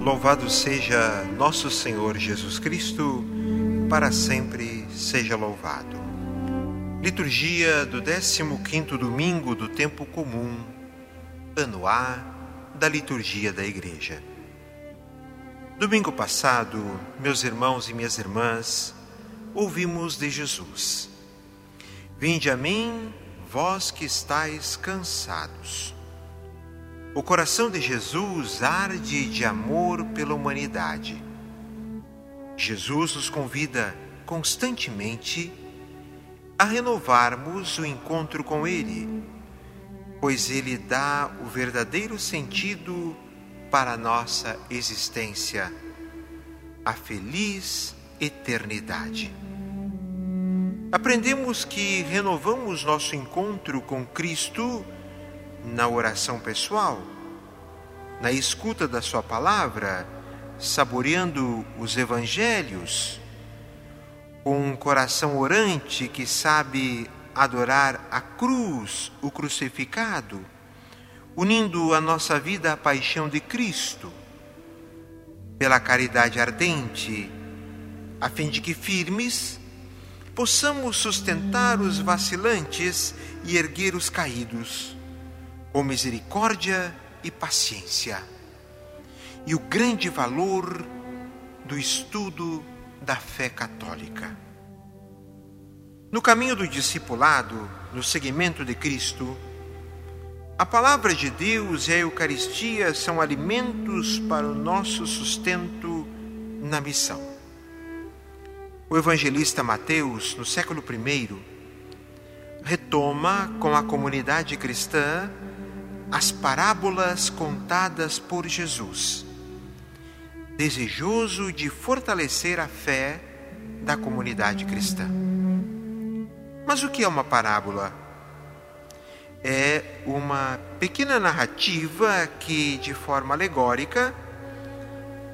Louvado seja nosso Senhor Jesus Cristo, para sempre seja louvado. Liturgia do 15º domingo do tempo comum, ano A da liturgia da Igreja. Domingo passado, meus irmãos e minhas irmãs, ouvimos de Jesus: Vinde a mim, vós que estáis cansados o coração de Jesus arde de amor pela humanidade. Jesus nos convida constantemente a renovarmos o encontro com Ele, pois Ele dá o verdadeiro sentido para a nossa existência, a feliz eternidade. Aprendemos que renovamos nosso encontro com Cristo na oração pessoal, na escuta da Sua palavra, saboreando os evangelhos, com um coração orante que sabe adorar a cruz, o crucificado, unindo a nossa vida à paixão de Cristo, pela caridade ardente, a fim de que firmes possamos sustentar os vacilantes e erguer os caídos com misericórdia e paciência. E o grande valor do estudo da fé católica. No caminho do discipulado, no seguimento de Cristo, a palavra de Deus e a Eucaristia são alimentos para o nosso sustento na missão. O evangelista Mateus, no século I, retoma com a comunidade cristã as parábolas contadas por Jesus, desejoso de fortalecer a fé da comunidade cristã. Mas o que é uma parábola? É uma pequena narrativa que, de forma alegórica,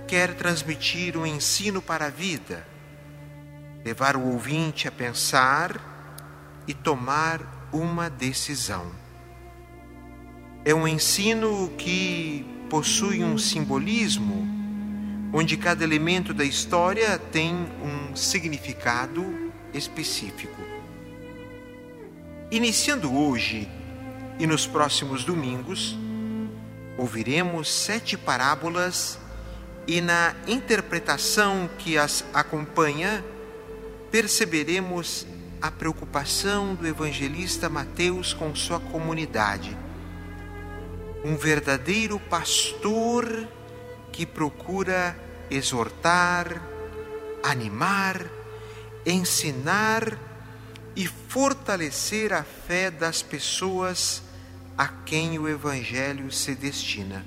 quer transmitir um ensino para a vida, levar o ouvinte a pensar e tomar uma decisão. É um ensino que possui um simbolismo, onde cada elemento da história tem um significado específico. Iniciando hoje e nos próximos domingos, ouviremos sete parábolas e na interpretação que as acompanha, perceberemos a preocupação do evangelista Mateus com sua comunidade um verdadeiro pastor que procura exortar, animar, ensinar e fortalecer a fé das pessoas a quem o Evangelho se destina.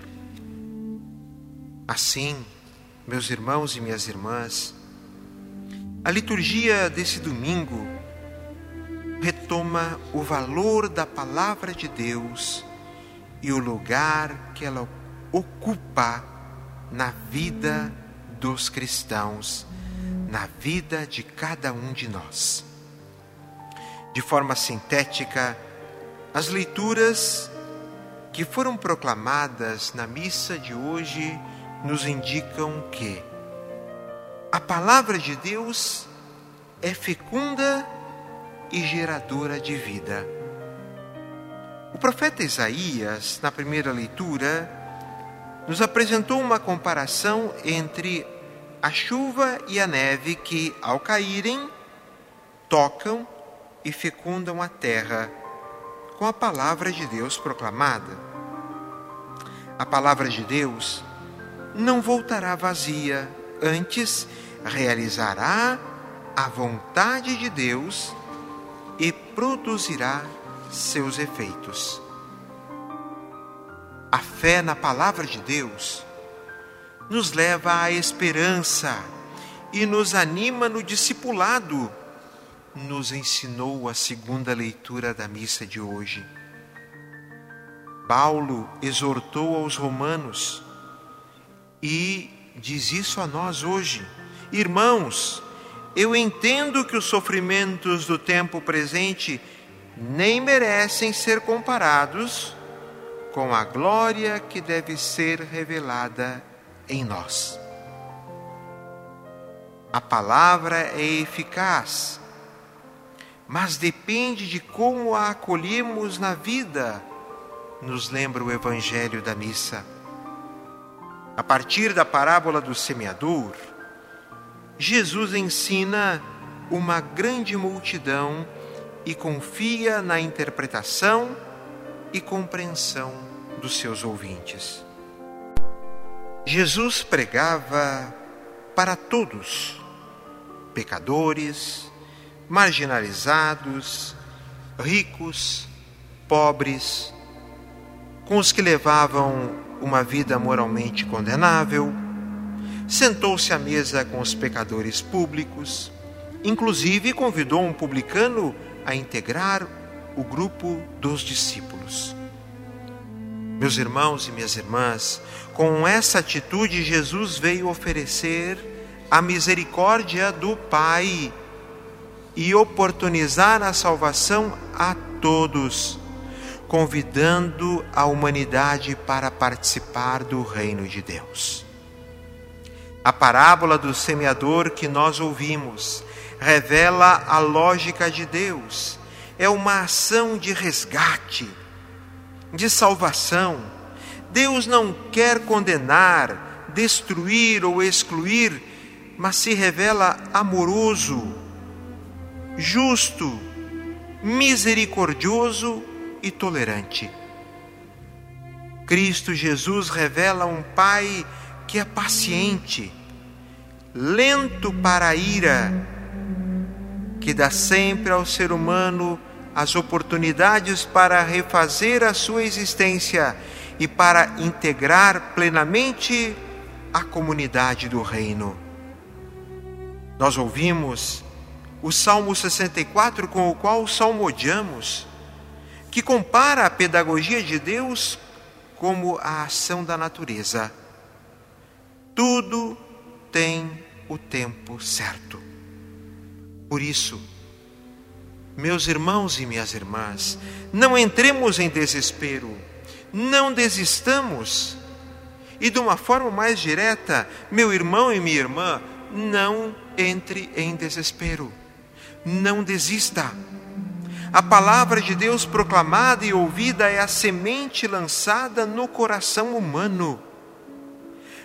Assim, meus irmãos e minhas irmãs, a liturgia desse domingo retoma o valor da palavra de Deus e o lugar que ela ocupa na vida dos cristãos, na vida de cada um de nós. De forma sintética, as leituras que foram proclamadas na missa de hoje nos indicam que a palavra de Deus é fecunda e geradora de vida o profeta Isaías, na primeira leitura, nos apresentou uma comparação entre a chuva e a neve que, ao caírem, tocam e fecundam a terra com a palavra de Deus proclamada. A palavra de Deus não voltará vazia, antes realizará a vontade de Deus e produzirá seus efeitos. A fé na palavra de Deus nos leva à esperança e nos anima no discipulado, nos ensinou a segunda leitura da missa de hoje. Paulo exortou aos romanos e diz isso a nós hoje. Irmãos, eu entendo que os sofrimentos do tempo presente nem merecem ser comparados com a glória que deve ser revelada em nós. A palavra é eficaz, mas depende de como a acolhemos na vida, nos lembra o Evangelho da Missa. A partir da parábola do semeador, Jesus ensina uma grande multidão e confia na interpretação e compreensão dos seus ouvintes. Jesus pregava para todos, pecadores, marginalizados, ricos, pobres, com os que levavam uma vida moralmente condenável, sentou-se à mesa com os pecadores públicos, inclusive convidou um publicano a integrar o grupo dos discípulos. Meus irmãos e minhas irmãs, com essa atitude, Jesus veio oferecer a misericórdia do Pai e oportunizar a salvação a todos, convidando a humanidade para participar do reino de Deus. A parábola do semeador que nós ouvimos revela a lógica de Deus. É uma ação de resgate, de salvação. Deus não quer condenar, destruir ou excluir, mas se revela amoroso, justo, misericordioso e tolerante. Cristo Jesus revela um Pai que é paciente, lento para a ira, que dá sempre ao ser humano as oportunidades para refazer a sua existência e para integrar plenamente a comunidade do reino. Nós ouvimos o Salmo 64, com o qual salmodiamos, que compara a pedagogia de Deus como a ação da natureza. Tudo tem o tempo certo. Por isso, meus irmãos e minhas irmãs, não entremos em desespero, não desistamos. E de uma forma mais direta, meu irmão e minha irmã, não entre em desespero, não desista. A palavra de Deus proclamada e ouvida é a semente lançada no coração humano.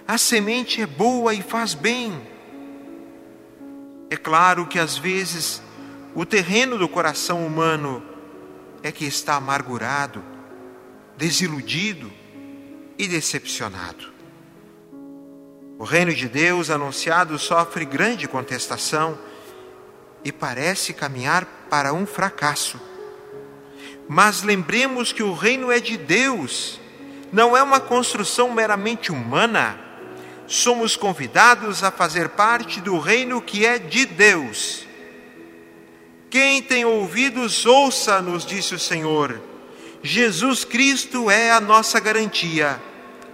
A semente é boa e faz bem é claro que às vezes o terreno do coração humano é que está amargurado, desiludido e decepcionado. O reino de Deus anunciado sofre grande contestação e parece caminhar para um fracasso. Mas lembremos que o reino é de Deus, não é uma construção meramente humana somos convidados a fazer parte do reino que é de Deus. Quem tem ouvidos, ouça, nos disse o Senhor. Jesus Cristo é a nossa garantia,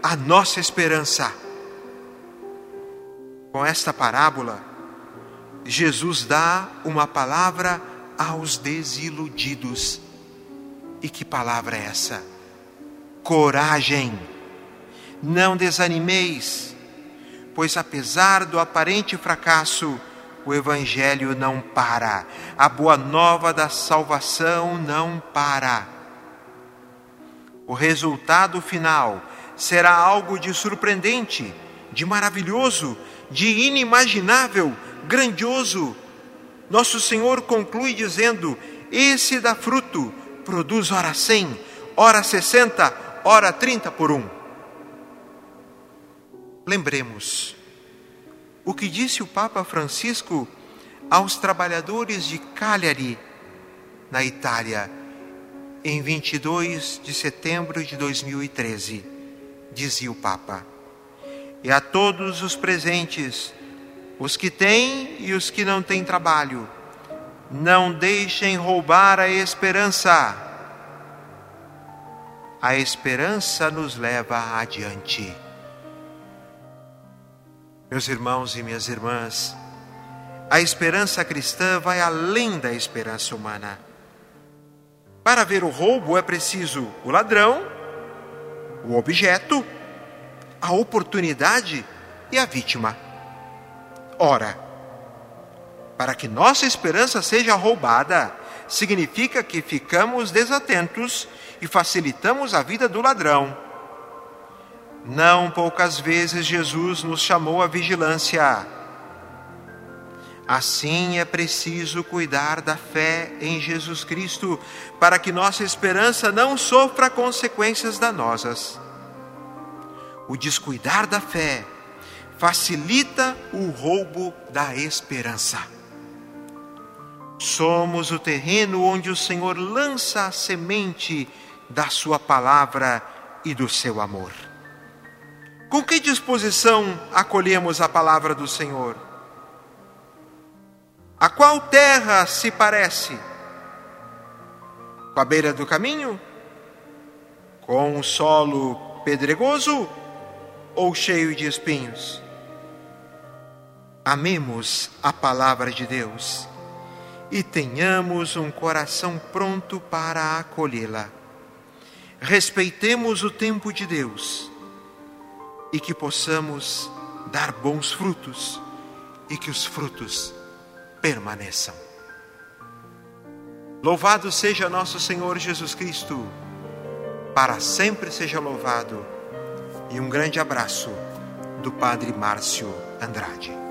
a nossa esperança. Com esta parábola, Jesus dá uma palavra aos desiludidos. E que palavra é essa? Coragem. Não desanimeis pois apesar do aparente fracasso, o Evangelho não para, a boa nova da salvação não para. O resultado final será algo de surpreendente, de maravilhoso, de inimaginável, grandioso. Nosso Senhor conclui dizendo: Esse dá fruto, produz hora cem, hora sessenta, hora trinta por um. Lembremos o que disse o Papa Francisco aos trabalhadores de Cagliari, na Itália, em 22 de setembro de 2013. Dizia o Papa: E a todos os presentes, os que têm e os que não têm trabalho, não deixem roubar a esperança. A esperança nos leva adiante. Meus irmãos e minhas irmãs, a esperança cristã vai além da esperança humana. Para ver o roubo é preciso o ladrão, o objeto, a oportunidade e a vítima. Ora, para que nossa esperança seja roubada, significa que ficamos desatentos e facilitamos a vida do ladrão. Não poucas vezes Jesus nos chamou à vigilância. Assim é preciso cuidar da fé em Jesus Cristo, para que nossa esperança não sofra consequências danosas. O descuidar da fé facilita o roubo da esperança. Somos o terreno onde o Senhor lança a semente da Sua palavra e do seu amor. Com que disposição acolhemos a palavra do Senhor? A qual terra se parece? Com a beira do caminho? Com um solo pedregoso ou cheio de espinhos? Amemos a palavra de Deus e tenhamos um coração pronto para acolhê-la. Respeitemos o tempo de Deus e que possamos dar bons frutos e que os frutos permaneçam. Louvado seja nosso Senhor Jesus Cristo, para sempre seja louvado, e um grande abraço do Padre Márcio Andrade.